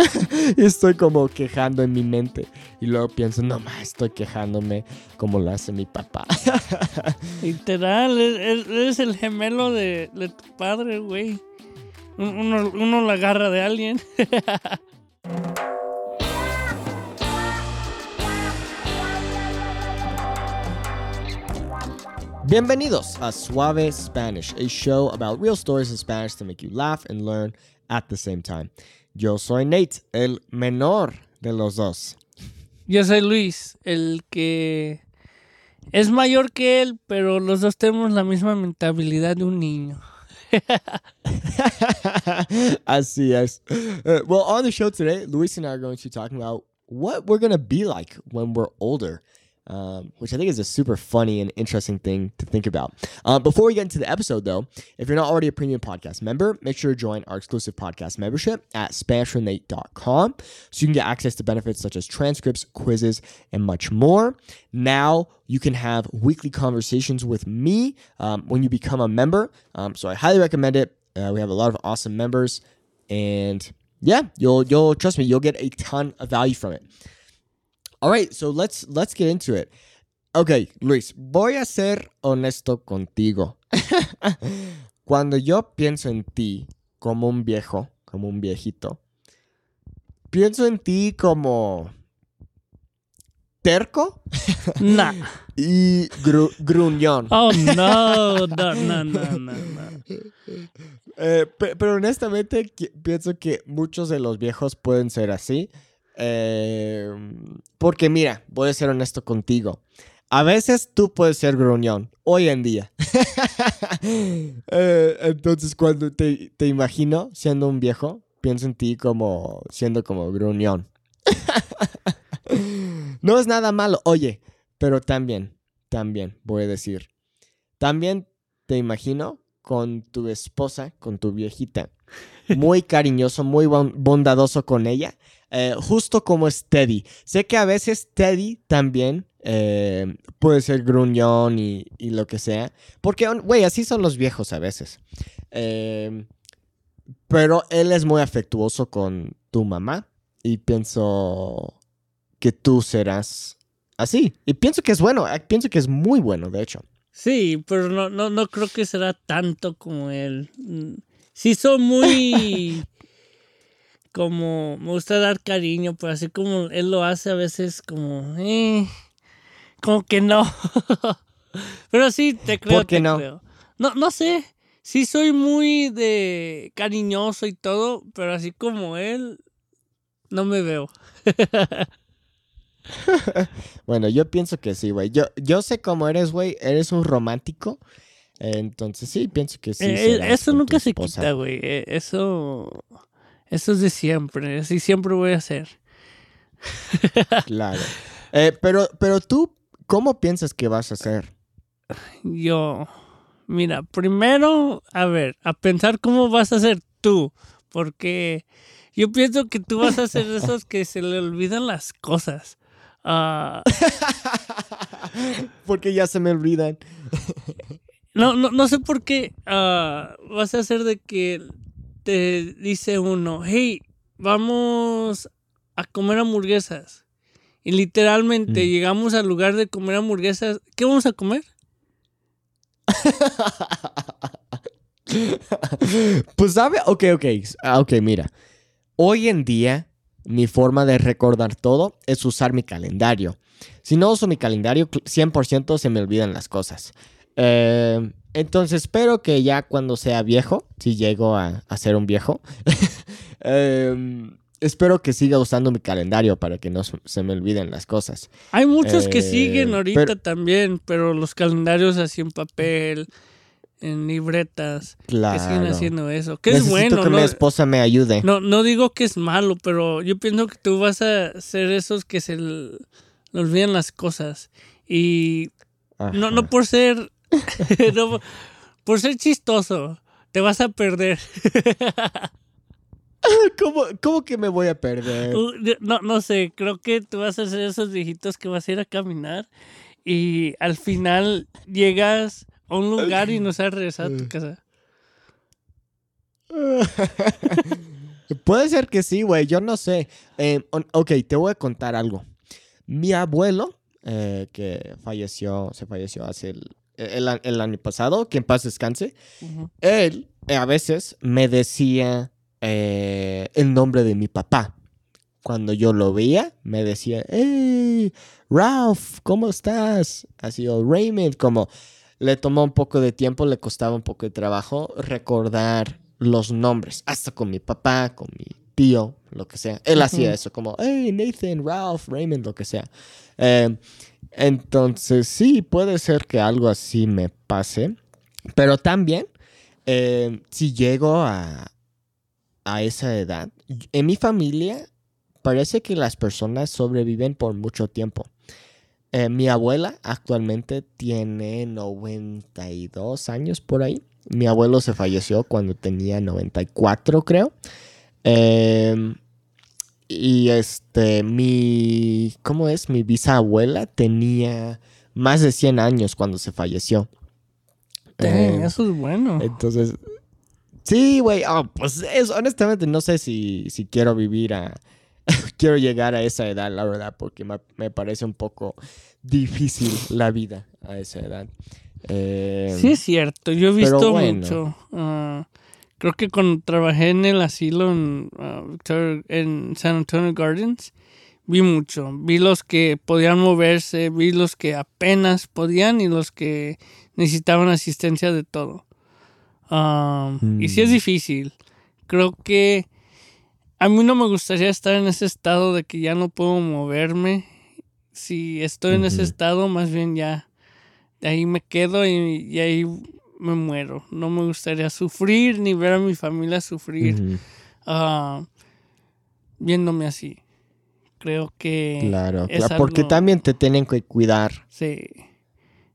y estoy como quejando en mi mente. Y luego pienso, no más, estoy quejándome como lo hace mi papá. Literal, eres el gemelo de, tu padre, güey. Uno, uno la agarra de alguien. Bienvenidos a Suave Spanish, a show about real stories in Spanish to make you laugh and learn at the same time. Yo soy Nate, el menor de los dos. Yo soy Luis, el que es mayor que él, pero los dos tenemos la misma mentalidad de un niño. Así es. Uh, well, on the show today, Luis and I are going to be talking about what we're going to be like when we're older um, which I think is a super funny and interesting thing to think about. Uh, before we get into the episode, though, if you're not already a premium podcast member, make sure to join our exclusive podcast membership at SpanishForNate.com so you can get access to benefits such as transcripts, quizzes, and much more. Now you can have weekly conversations with me um, when you become a member. Um, so I highly recommend it. Uh, we have a lot of awesome members, and yeah, you'll you'll trust me, you'll get a ton of value from it. All right, so let's let's get into it. Ok, Luis, voy a ser honesto contigo. Cuando yo pienso en ti como un viejo, como un viejito, pienso en ti como terco. Nah. y gruñón. Oh, no, no, no, no, no. Eh, pero honestamente pienso que muchos de los viejos pueden ser así. Eh, porque mira, voy a ser honesto contigo. A veces tú puedes ser gruñón, hoy en día. Eh, entonces cuando te, te, imagino siendo un viejo, pienso en ti como siendo como gruñón. no es nada malo, oye, pero también, también voy a decir, también te imagino con tu esposa, con tu viejita, muy cariñoso, muy bondadoso con ella eh, justo como es Teddy. Sé que a veces Teddy también eh, puede ser gruñón y, lo que sea. Porque, güey, así son los viejos a veces. Em, pero él es muy afectuoso con tu mamá. Y pienso que tú serás así. Y pienso que es bueno. Eh, pienso que es muy bueno, de hecho. Sí, pero no, no, no creo que será tanto como él. Sí, son muy como me gusta dar cariño, pero así como él lo hace a veces como, eh, como que no. pero sí, te creo. ¿Por qué no? No, no sé. Sí soy muy de cariñoso y todo, pero así como él, no me veo. bueno, yo pienso que sí, güey. Yo, yo sé cómo eres, güey. Eres un romántico. Entonces sí, pienso que sí. Eh, eso nunca se quita, güey. Eh, eso eso es de siempre, así siempre voy a hacer. claro. Eh, pero, pero tú, ¿cómo piensas que vas a hacer? Yo, mira, primero, a ver, a pensar cómo vas a hacer tú, porque yo pienso que tú vas a ser esos que se le olvidan las cosas. Ah. porque ya se me olvidan. no, no, no sé por qué ah, vas a hacer de que te dice uno, hey, vamos a comer hamburguesas. Y literalmente mm. llegamos al lugar de comer hamburguesas. ¿Qué vamos a comer? pues sabe, ok, ok, ah, ok, mira. Hoy en día mi forma de recordar todo es usar mi calendario. Si no uso mi calendario, 100% se me olvidan las cosas. Eh, entonces espero que ya cuando sea viejo, si llego a, ser un viejo, em, espero que siga usando mi calendario para que no se me olviden las cosas. Hay muchos que siguen eh, ahorita también, pero los calendarios así en papel, en libretas, claro. que siguen haciendo eso. Que es bueno. que mi esposa me ayude. No, no digo que es malo, pero yo pienso que tú vas a ser esos que se le olvidan las cosas. Y no, no por ser por ser chistoso, te vas a perder. ¿Cómo, que me voy a perder? Uh, no, no sé, creo que tú vas a ser esos viejitos que vas a ir a caminar y al final llegas a un lugar y no sabes regresar a tu casa. Puede ser que sí, güey. Yo no sé. Eh, ok, te voy a contar algo. Mi abuelo, eh, que falleció, se falleció hace el, el a- el año pasado, que en paz descanse, él eh, a veces me decía eh, el nombre de mi papá. Cuando yo lo veía, me decía, hey, Ralph, ¿cómo estás? Así, o Raymond, como le tomó un poco de tiempo, le costaba un poco de trabajo recordar los nombres, hasta con mi papá, con mi tío, lo que sea. Él hacía Ujú. eso, como, hey, Nathan, Ralph, Raymond, lo que sea. Eh, entonces, sí, puede ser que algo así me pase, pero también, eh, si llego a, a esa edad, en mi familia parece que las personas sobreviven por mucho tiempo. Eh, mi abuela actualmente tiene 92 años por ahí. Mi abuelo se falleció cuando tenía 94, creo. Em, y este, mi, ¿cómo es? Mi bisabuela tenía más de 100 años cuando se falleció. Dang, Em, eso es bueno. entonces, sí, güey, oh, pues es, honestamente no sé si, si quiero vivir a, quiero llegar a esa edad, la verdad, porque me, me parece un poco difícil la vida a esa edad. Eh, Sí, es cierto. Yo he visto bueno. mucho. ah, creo que cuando trabajé en el asilo en, ah, Victoria- en San Antonio Gardens, vi mucho. Vi los que podían moverse, vi los que apenas podían y los que necesitaban asistencia de todo. Ah, Y sí es Mm. difícil. Creo que a mí no me gustaría estar en ese estado de que ya no puedo moverme. Si estoy en ese estado, más bien ya de ahí me quedo y, y ahí me muero. No me gustaría sufrir ni ver a mi familia sufrir ah, viéndome así. Creo que claro, es claro, porque también te tienen que cuidar. sí,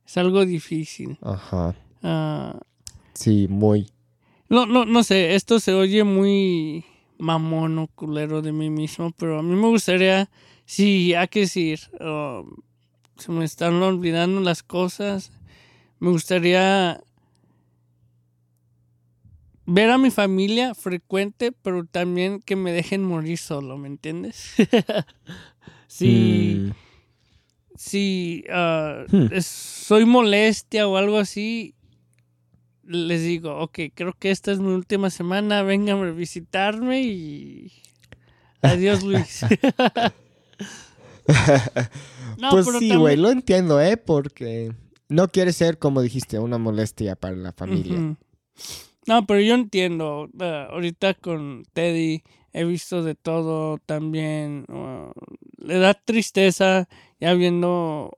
es algo difícil. Ajá, Ah, sí, muy. no, no, no sé, esto se oye muy mamón o culero de mí mismo, pero a mí me gustaría, sí, hay que decir, ah, se me están olvidando las cosas. Me gustaría ver a mi familia frecuente, pero también que me dejen morir solo, ¿me entiendes? Mm, si Hmm. es- soy molestia o algo así, les digo, ok, creo que esta es mi última semana, vengan a visitarme y adiós Luis. No, pues pero sí, también- güey, lo entiendo, ¿eh? Porque no quiere ser, como dijiste, una molestia para la familia. No, pero yo entiendo. ah, ahorita con Teddy he visto de todo también. le da tristeza ya viendo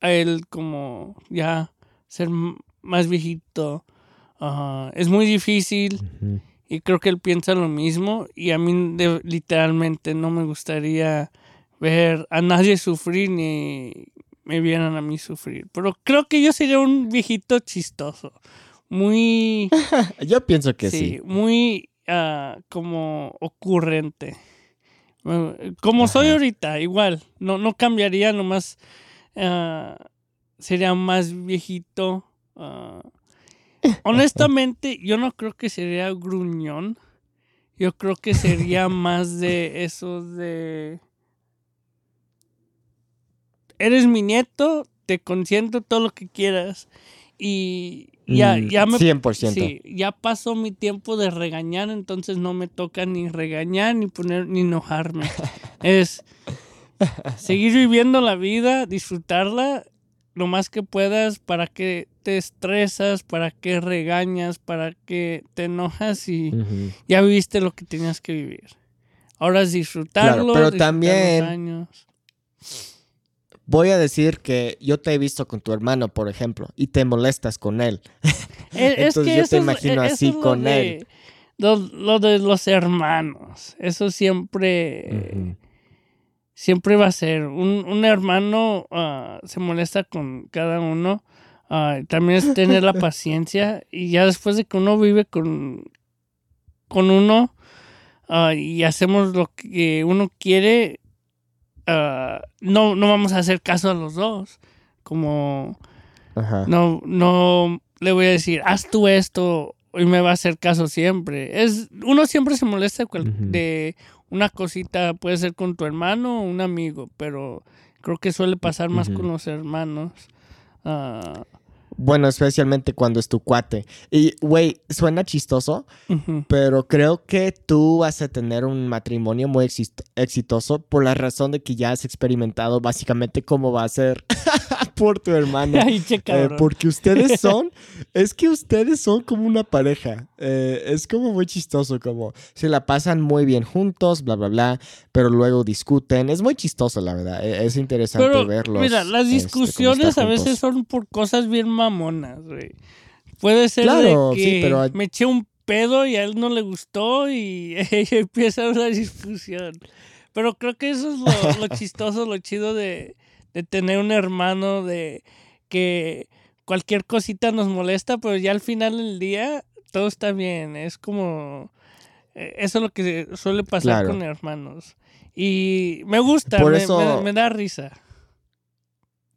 a él como ya ser más viejito. Es muy difícil y creo que él piensa lo mismo y a mí de- literalmente no me gustaría ver a nadie sufrir ni me vieran a mí sufrir. Pero creo que yo sería un viejito chistoso. Muy... Yo pienso que sí, sí. muy ah, como ocurrente. Como soy ahorita, igual. No, no cambiaría, nomás ah, sería más viejito. ah. honestamente, yo no creo que sería gruñón. Yo creo que sería más de eso de... Eres mi nieto, te consiento todo lo que quieras. Y ya, Mm, ya me 100%. Sí, ya pasó mi tiempo de regañar, entonces no me toca ni regañar, ni poner, ni enojarme. es seguir viviendo la vida, disfrutarla lo más que puedas, para que te estresas, para que regañas, para que te enojas y ya viviste lo que tenías que vivir. Ahora es disfrutarlo, pero disfrutar los también- años. Voy a decir que yo te he visto con tu hermano, por ejemplo, y te molestas con él. Es, es Entonces que yo te es- imagino así con de- él. Lo, lo de los hermanos. Eso siempre. Siempre va a ser. Un, un hermano ah, se molesta con cada uno. ah, también es tener la paciencia. Y ya después de que uno vive con, con uno ah, y hacemos lo que uno quiere, ah, no, no vamos a hacer caso a los dos. Como Ajá. no, no le voy a decir, haz tú esto y me va a hacer caso siempre. Es, uno siempre se molesta cual- de una cosita, puede ser con tu hermano o un amigo, pero creo que suele pasar más con los hermanos. Ah, Bueno, especialmente cuando es tu cuate. Y, güey, suena chistoso, pero creo que tú vas a tener un matrimonio muy exitoso por la razón de que ya has experimentado básicamente cómo va a ser por tu hermano. Ay, che, Eh, porque ustedes son, es que ustedes son como una pareja. Eh, es como muy chistoso, como se la pasan muy bien juntos, bla, bla, bla, pero luego discuten. Es muy chistoso, la verdad. Eh, Es interesante Pero, verlos. mira, las este, discusiones a veces son por cosas bien mamonas, güey. Puede ser Claro, de sí, que pero- me eché un pedo y a él no le gustó y empieza una discusión. Pero creo que eso es lo, lo chistoso, lo chido de, de tener un hermano, de que cualquier cosita nos molesta, pero ya al final del día todo está bien. Es como... eh, Eso es lo que suele pasar Claro. con hermanos. Y me gusta, Por me- eso- me- me da risa.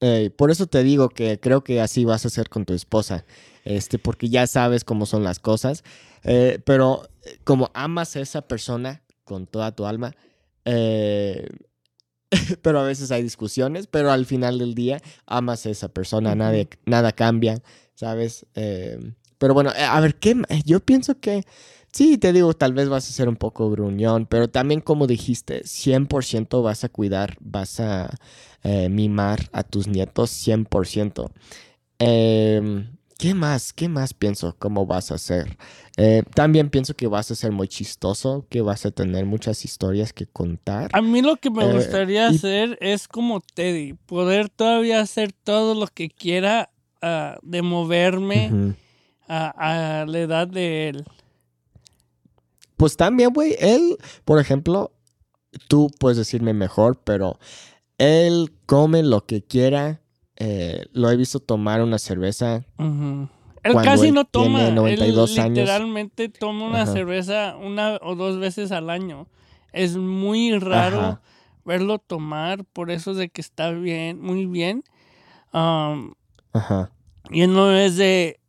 Eh, por eso te digo que creo que así vas a hacer con tu esposa. Este, porque ya sabes cómo son las cosas. Eh, pero eh, como amas a esa persona con toda tu alma, eh, pero a veces hay discusiones, pero al final del día amas a esa persona, nadie- nada cambia, ¿sabes? Eh, pero bueno, eh, a ver, ¿qué? ma- Yo pienso que sí, te digo, tal vez vas a ser un poco gruñón, pero también como dijiste, 100% vas a cuidar, vas a eh, mimar a tus nietos 100%. Em, ¿Qué más? ¿Qué más pienso? ¿Cómo vas a hacer? Eh, también pienso que vas a ser muy chistoso, que vas a tener muchas historias que contar. A mí lo que me Eh, gustaría y- hacer es como Teddy, poder todavía hacer todo lo que quiera ah, de moverme a la edad de él. Pues también, güey, él, por ejemplo, tú puedes decirme mejor, pero él come lo que quiera. Eh, lo he visto tomar una cerveza. Ujú. Él casi él no tiene toma, 92 él años. literalmente toma una Ajá. cerveza una o dos veces al año. Es muy raro Ajá. verlo tomar, por eso es de que está bien, muy bien. Am, Ajá. Y él no es de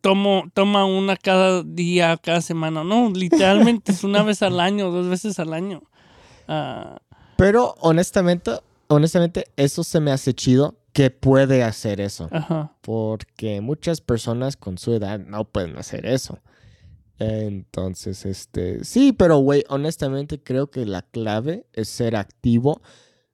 tomo, toma una cada día, cada semana. No, literalmente es una vez al año, dos veces al año. Ah, Pero honestamente, honestamente, eso se me hace chido que puede hacer eso. ajá. Porque muchas personas con su edad no pueden hacer eso. Entonces, este, sí, pero güey, honestamente creo que la clave es ser activo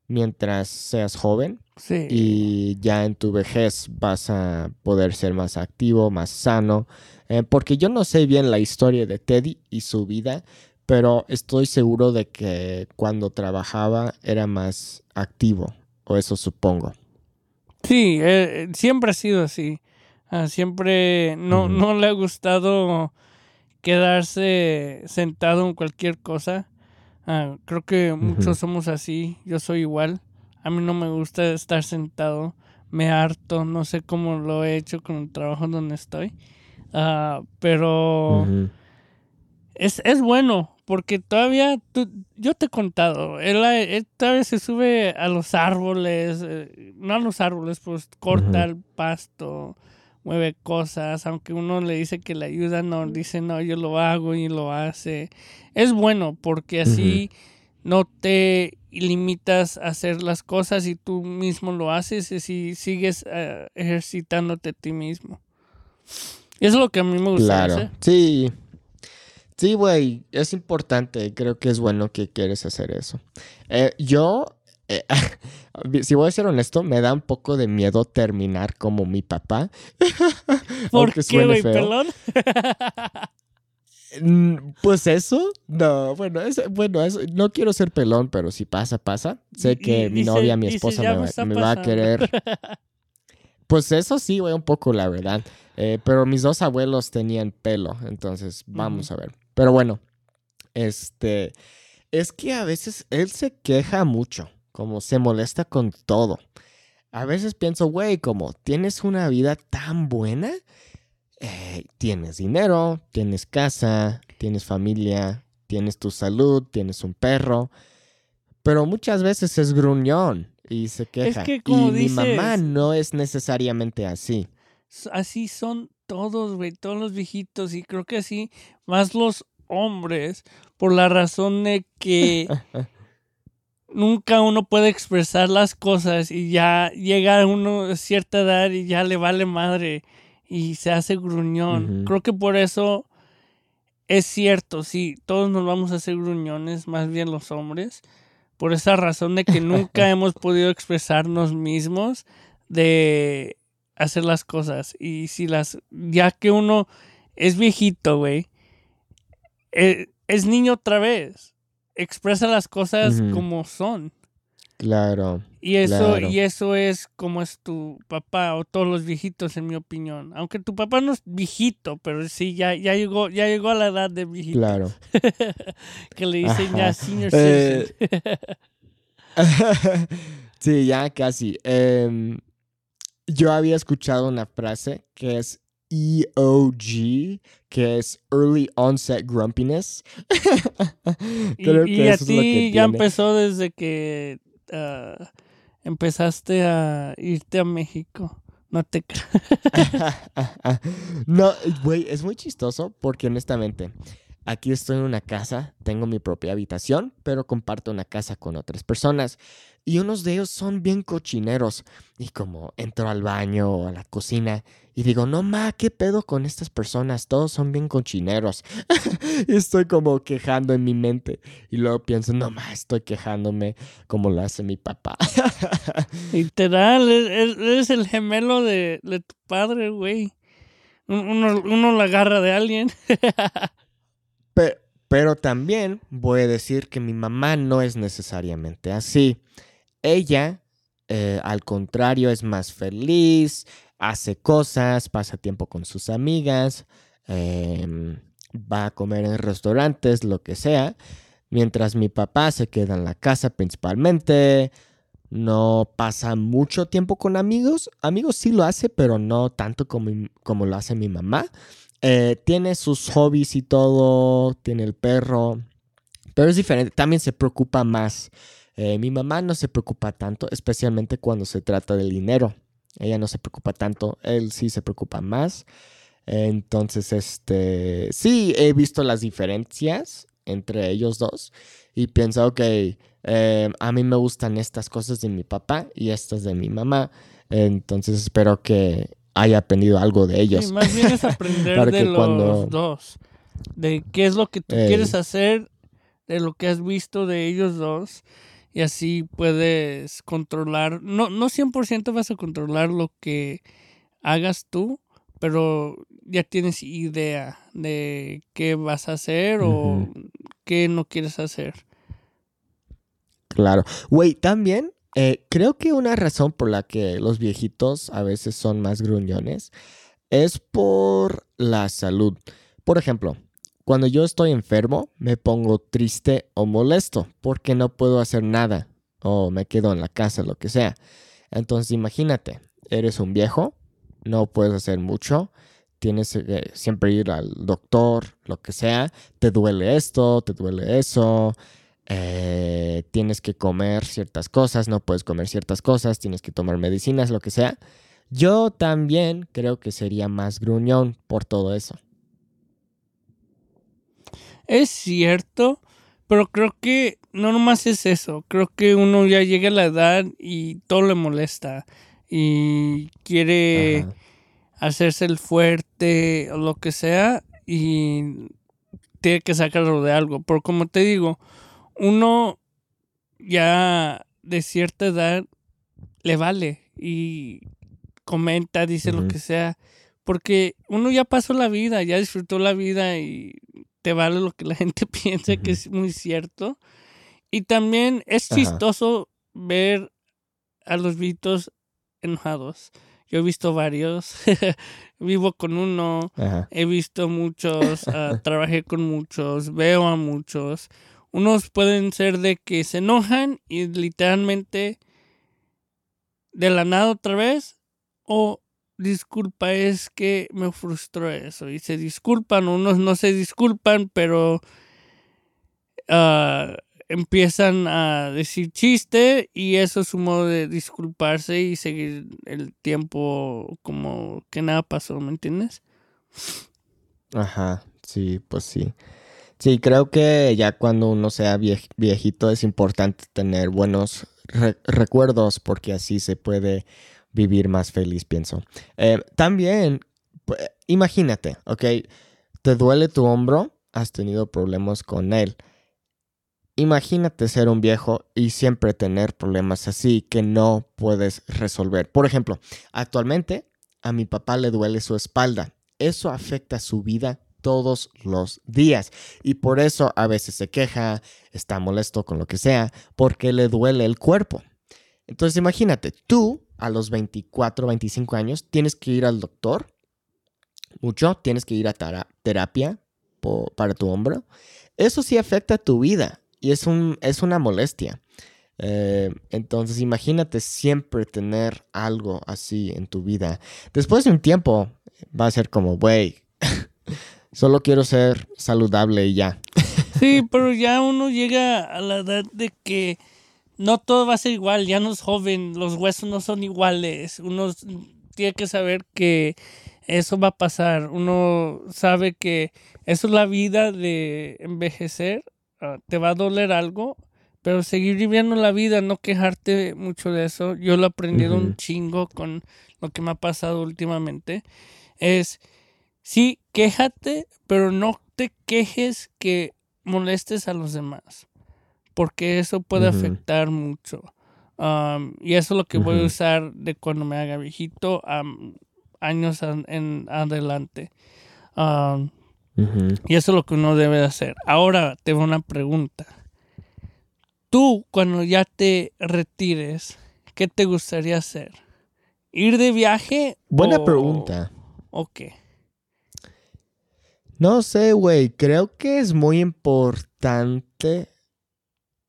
mientras seas joven Sí. y ya en tu vejez vas a poder ser más activo, más sano. Eh, porque yo no sé bien la historia de Teddy y su vida, pero estoy seguro de que cuando trabajaba era más activo, o eso supongo. Sí, eh, siempre ha sido así. Ah, siempre no, no le ha gustado quedarse sentado en cualquier cosa. Ah, creo que muchos somos así. Yo soy igual. A mí no me gusta estar sentado. Me harto. No sé cómo lo he hecho con el trabajo donde estoy. Ah, pero es, es bueno. Porque todavía, tú- yo te he contado, él, él todavía se sube a los árboles, eh, no a los árboles, pues corta el pasto, mueve cosas, aunque uno le dice que le ayuda, no, dice no, yo lo hago y lo hace. Es bueno porque así no te limitas a hacer las cosas y tú mismo lo haces y si sigues eh, ejercitándote a ti mismo. Eso es lo que a mí me gusta Claro. hacer. Sí. Sí, güey, es importante. Creo que es bueno que quieres hacer eso. Eh, yo, eh, si voy a ser honesto, me da un poco de miedo terminar como mi papá. ¿Por qué, güey, pelón? Mm, Pues eso, no, bueno, es, bueno, eso, no quiero ser pelón, pero si pasa, pasa. Sé que y mi dice- novia, mi esposa "Ya me, me va- a pasando". querer. Pues eso sí, güey, un poco, la verdad. Eh, pero mis dos abuelos tenían pelo, entonces vamos a ver. Pero bueno, este, es que a veces él se queja mucho, como se molesta con todo. A veces pienso, güey, como tienes una vida tan buena, eh, tienes dinero, tienes casa, tienes familia, tienes tu salud, tienes un perro, pero muchas veces es gruñón y se queja. que como y mi mamá no es necesariamente así. Así son todos, güey, todos los viejitos. Y creo que sí, más los hombres, por la razón de que nunca uno puede expresar las cosas y ya llega uno a cierta edad y ya le vale madre y se hace gruñón. Creo que por eso es cierto, sí, todos nos vamos a hacer gruñones, más bien los hombres, por esa razón de que nunca hemos podido expresarnos mismos de hacer las cosas. Y si las, ya que uno es viejito, güey, eh, es niño otra vez. Expresa las cosas como son. Claro. Y eso, y eso es como es tu papá o todos los viejitos, en mi opinión. Aunque tu papá no es viejito, pero sí, ya, ya llegó, ya llegó a la edad de viejito. Claro. que le dicen ya senior eh, sí, ya casi. Em, yo había escuchado una frase que es EOG, que es Early Onset Grumpiness. Creo y, que a ti ya empezó desde que uh, empezaste a irte a México. No te No, güey, es muy chistoso porque honestamente, aquí estoy en una casa, tengo mi propia habitación, pero comparto una casa con otras personas y unos de ellos son bien cochineros. Y como entro al baño o a la cocina y digo, no ma, ¿qué pedo con estas personas? Todos son bien cochineros. y estoy como quejando en mi mente. Y luego pienso, no ma, estoy quejándome como lo hace mi papá. Literal, e-, e-, eres el gemelo de, tu padre, güey. Uno la agarra de alguien. pero, también voy a decir que mi mamá no es necesariamente así. Ella, eh, al contrario, es más feliz, hace cosas, pasa tiempo con sus amigas, em, va a comer en restaurantes, lo que sea, mientras mi papá se queda en la casa principalmente, no pasa mucho tiempo con amigos, amigos sí lo hace, pero no tanto como, como lo hace mi mamá. Eh, tiene sus hobbies y todo, tiene el perro, pero es diferente, también se preocupa más eh, mi mamá no se preocupa tanto, especialmente cuando se trata del dinero. Ella no se preocupa tanto, él sí se preocupa más. Entonces, este, sí, he visto las diferencias entre ellos dos y pienso, ok, eh, a mí me gustan estas cosas de mi papá y estas de mi mamá. Entonces, espero que haya aprendido algo de ellos. más bien es aprender de los dos. De qué es lo que tú quieres hacer, de lo que has visto de ellos dos y así puedes controlar, no, no 100% vas a controlar lo que hagas tú, pero ya tienes idea de qué vas a hacer o qué no quieres hacer. Claro. Güey, también eh, creo que una razón por la que los viejitos a veces son más gruñones es por la salud. Por ejemplo, cuando yo estoy enfermo, me pongo triste o molesto porque no puedo hacer nada o me quedo en la casa, lo que sea. Entonces imagínate, eres un viejo, no puedes hacer mucho, tienes que eh, siempre ir al doctor, lo que sea, te duele esto, te duele eso, eh, tienes que comer ciertas cosas, no puedes comer ciertas cosas, tienes que tomar medicinas, lo que sea. Yo también creo que sería más gruñón por todo eso. Es cierto, pero creo que no nomás es eso. Creo que uno ya llega a la edad y todo le molesta. Y quiere hacerse el fuerte o lo que sea. Y tiene que sacarlo de algo. Pero como te digo, uno ya de cierta edad le vale. Y comenta, dice lo que sea. Porque uno ya pasó la vida, ya disfrutó la vida y te vale lo que la gente piense, que es muy cierto. Y también es chistoso ver a los viejitos enojados. Yo he visto varios, vivo con uno, he visto muchos, ah, trabajé con muchos, veo a muchos. Unos pueden ser de que se enojan y literalmente de la nada otra vez, o disculpa, es que me frustró eso. Y se disculpan, unos no se disculpan, pero uh, empiezan a decir chiste y eso es un modo de disculparse y seguir el tiempo como que nada pasó, ¿me entiendes? Ajá, sí, pues sí. Sí, creo que ya cuando uno sea viejito es importante tener buenos recuerdos porque así se puede vivir más feliz, pienso. Eh, también, imagínate, ¿ok? Te duele tu hombro, has tenido problemas con él. Imagínate ser un viejo y siempre tener problemas así que no puedes resolver. Por ejemplo, actualmente a mi papá le duele su espalda. Eso afecta su vida todos los días. Y por eso a veces se queja, está molesto con lo que sea, porque le duele el cuerpo. Entonces imagínate, tú a los 24, 25 años tienes que ir al doctor mucho, tienes que ir a terapia para tu hombro. Eso sí afecta a tu vida y es, un, es una molestia. Eh, entonces imagínate siempre tener algo así en tu vida. Después de un tiempo va a ser como, güey, Solo quiero ser saludable y ya. Sí, pero ya uno llega a la edad de que no todo va a ser igual, ya no es joven, los huesos no son iguales, uno tiene que saber que eso va a pasar, uno sabe que eso es la vida de envejecer, ah, te va a doler algo, pero seguir viviendo la vida, no quejarte mucho de eso, yo lo he aprendido un chingo con lo que me ha pasado últimamente, es Sí, quéjate, pero no te quejes que molestes a los demás, porque eso puede afectar mucho. y eso es lo que voy a usar de cuando me haga viejito años en adelante. Y eso es lo que uno debe de hacer. Ahora tengo una pregunta. Tú, cuando ya te retires, ¿qué te gustaría hacer? ¿Ir de viaje? Buena pregunta. ¿O qué? No sé, güey. Creo que es muy importante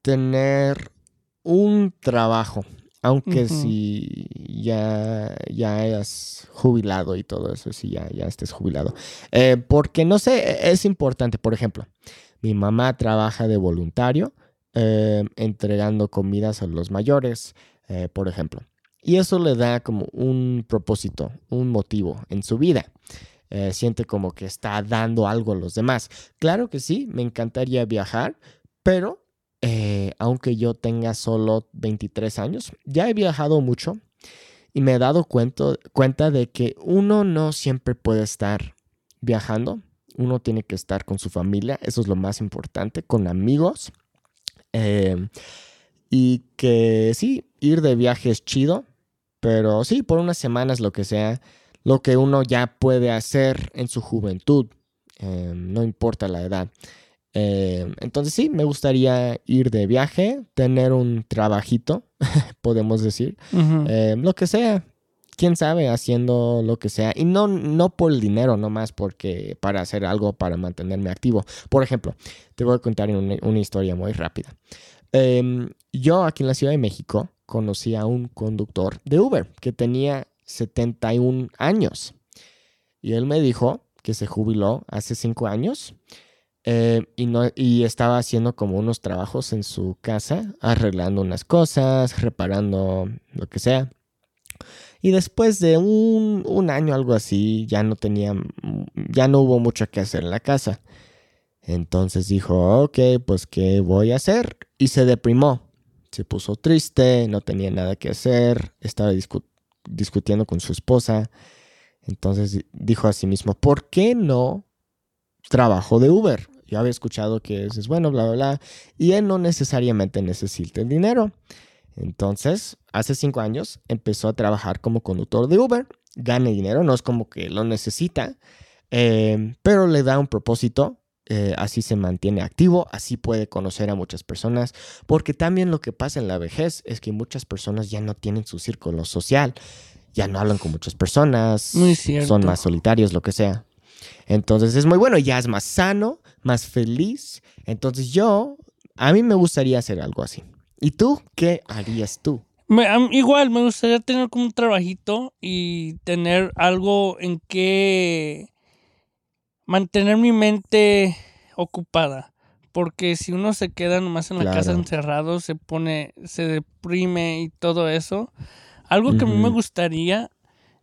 tener un trabajo. Aunque si ya, ya hayas jubilado y todo eso, si ya, ya estés jubilado. Eh, porque no sé, e, es importante. Por ejemplo, mi mamá trabaja de voluntario eh, entregando comidas a los mayores, eh, por ejemplo. Y eso le da como un propósito, un motivo en su vida. Eh, siente como que está dando algo a los demás. Claro que sí, me encantaría viajar, pero eh, aunque yo tenga solo 23 años, ya he viajado mucho y me he dado cuenta de que uno no siempre puede estar viajando, uno tiene que estar con su familia, eso es lo más importante, con amigos. Eh, y que sí, ir de viaje es chido, pero sí, por unas semanas, lo que sea, lo que uno ya puede hacer en su juventud, em, no importa la edad. Em, entonces sí, me gustaría ir de viaje, tener un trabajito, podemos decir, em, lo que sea, quién sabe, haciendo lo que sea. Y no, no por el dinero, nomás porque para hacer algo para mantenerme activo. Por ejemplo, te voy a contar una, una historia muy rápida. yo aquí en la Ciudad de México conocí a un conductor de Uber que tenía 71 años. Y él me dijo que se jubiló hace 5 años eh, y, no, y estaba haciendo como unos trabajos en su casa, arreglando unas cosas, reparando lo que sea. Y después de un, un año, algo así, ya no tenía, ya no hubo mucho que hacer en la casa. Entonces dijo, ok, pues ¿qué voy a hacer? Y se deprimó. Se puso triste, no tenía nada que hacer, estaba discutiendo discutiendo con su esposa. Entonces dijo a sí mismo, ¿por qué no trabajo de Uber? Yo había escuchado que es bueno, bla, bla, bla. Y él no necesariamente necesita el dinero. Entonces, hace cinco años empezó a trabajar como conductor de Uber. Gana dinero, no es como que lo necesita, eh, pero le da un propósito. Eh, así se mantiene activo, así puede conocer a muchas personas, porque también lo que pasa en la vejez es que muchas personas ya no tienen su círculo social, ya no hablan con muchas personas, son más solitarios, lo que sea. Entonces es muy bueno, ya es más sano, más feliz. Entonces yo, a mí me gustaría hacer algo así. ¿Y tú qué harías tú? igual, me gustaría tener como un trabajito y tener algo en que mantener mi mente ocupada. Porque si uno se queda nomás en la casa encerrado, se pone, se deprime y todo eso. Algo que a mí me gustaría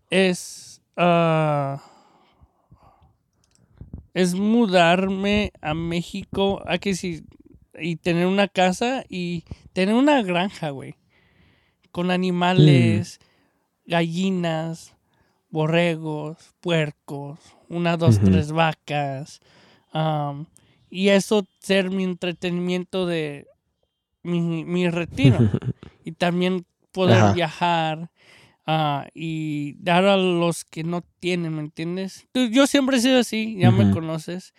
es... Ah, es mudarme a México, a que sí, y tener una casa y tener una granja, güey, con animales, gallinas, borregos, puercos, una, dos, tres vacas, am, y eso ser mi entretenimiento de mi, mi retiro y también poder Ajá. viajar ah, y dar a los que no tienen, ¿me entiendes? Tú- Yo siempre he sido así, ya me conoces,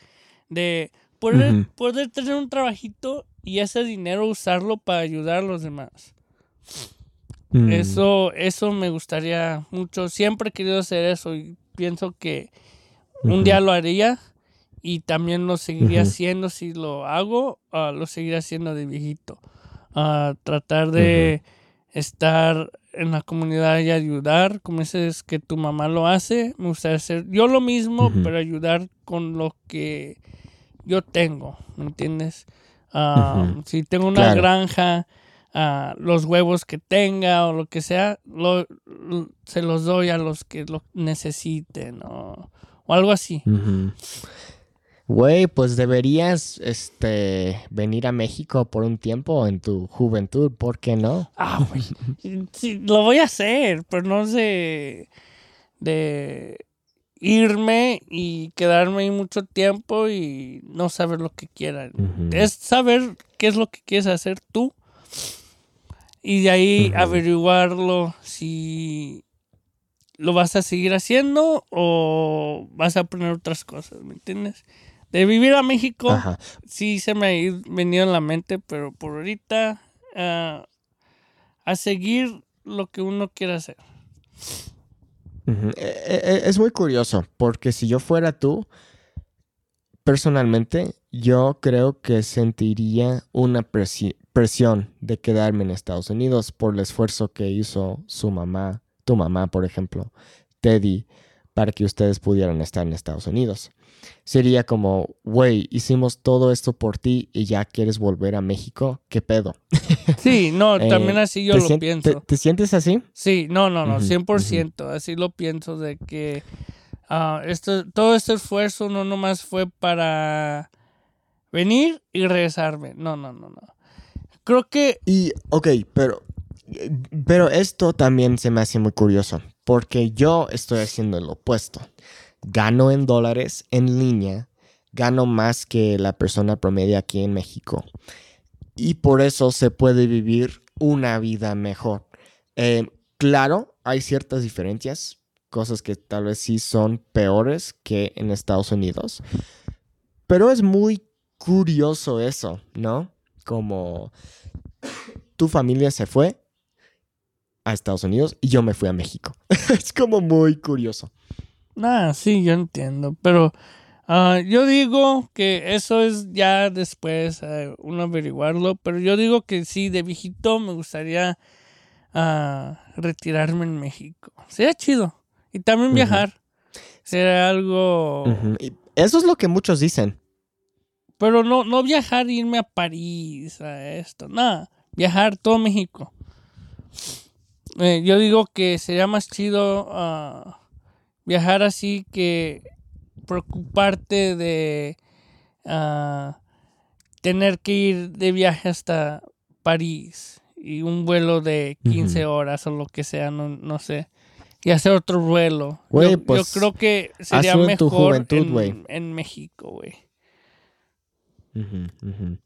de poder, poder tener un trabajito y ese dinero usarlo para ayudar a los demás. Mm. Eso, eso me gustaría mucho. Siempre he querido hacer eso y pienso que un día lo haría y también lo seguiría haciendo si lo hago, ah, lo seguiría haciendo de viejito. Ah, tratar de estar en la comunidad y ayudar, como dices que tu mamá lo hace, me gustaría hacer yo lo mismo, pero ayudar con lo que yo tengo, ¿me entiendes? Ah. Si tengo una Claro. granja, ah, los huevos que tenga o lo que sea, lo, lo- se los doy a los que lo necesiten o, o algo así. Güey, pues deberías este venir a México por un tiempo en tu juventud, ¿por qué no? Ah, güey. Sí, lo voy a hacer, pero no sé de irme y quedarme ahí mucho tiempo y no saber lo que quiera. Ujú. Es saber qué es lo que quieres hacer tú y de ahí averiguarlo si lo vas a seguir haciendo o vas a poner otras cosas, ¿me entiendes? De vivir a México Ajá. sí se me ha ido- venido en la mente, pero por ahorita ah, a seguir lo que uno quiera hacer. Ujú. E- e- Es muy curioso, porque si yo fuera tú, personalmente, yo creo que sentiría una presi- presión de quedarme en Estados Unidos por el esfuerzo que hizo su mamá, tu mamá, por ejemplo, Teddy, para que ustedes pudieran estar en Estados Unidos. Sería como, güey, hicimos todo esto por ti y ya quieres volver a México, ¿qué pedo? Sí, no, Eh, también así yo ¿Te lo pienso. ¿Te, te sientes así? Sí, no, no, no, Ujú, 100%, así lo pienso de que ah, esto, todo este esfuerzo no nomás fue para venir y regresarme. No, no, no, no. Creo que Y, ok, pero, pero esto también se me hace muy curioso, porque yo estoy haciendo el opuesto. Gano en dólares en línea, gano más que la persona promedio aquí en México. Y por eso se puede vivir una vida mejor. Eh, claro, hay ciertas diferencias, cosas que tal vez sí son peores que en Estados Unidos. Pero es muy curioso eso, ¿no? Como tu familia se fue a Estados Unidos y yo me fui a México. es como muy curioso. Ah, sí, yo entiendo, pero ah, yo digo que eso es ya después eh, uno averiguarlo, pero yo digo que sí, de viejito me gustaría ah, retirarme en México. Sería chido. Y también viajar. Sería algo... Ujú. Y eso es lo que muchos dicen. Pero no, no viajar e irme a París, a esto, nada. Viajar todo México. Eh, yo digo que sería más chido ah, viajar así que preocuparte de ah, tener que ir de viaje hasta París y un vuelo de 15 Ujú. horas o lo que sea, no, no sé. Y hacer otro vuelo. Yo, yo pues, creo que sería tu mejor juventud, en, en México, güey. Ujú, ujú.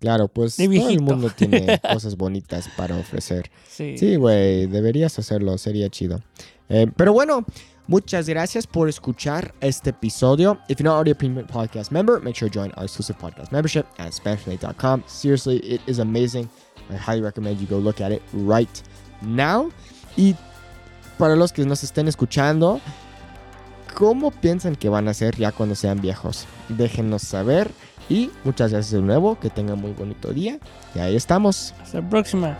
Claro, pues todo el mundo tiene cosas bonitas para ofrecer. Sí. Sí, güey, deberías hacerlo, sería chido. Eh, pero bueno, muchas gracias por escuchar este episodio. If you're not already a premium podcast member, make sure to join our exclusive podcast membership at SpanishLate.com. Seriously, it is amazing. I highly recommend you go look at it right now. Y para los que nos estén escuchando, ¿cómo piensan que van a ser ya cuando sean viejos? Déjenos saber. Y muchas gracias de nuevo, que tengan muy bonito día. Y ahí estamos. Hasta la próxima.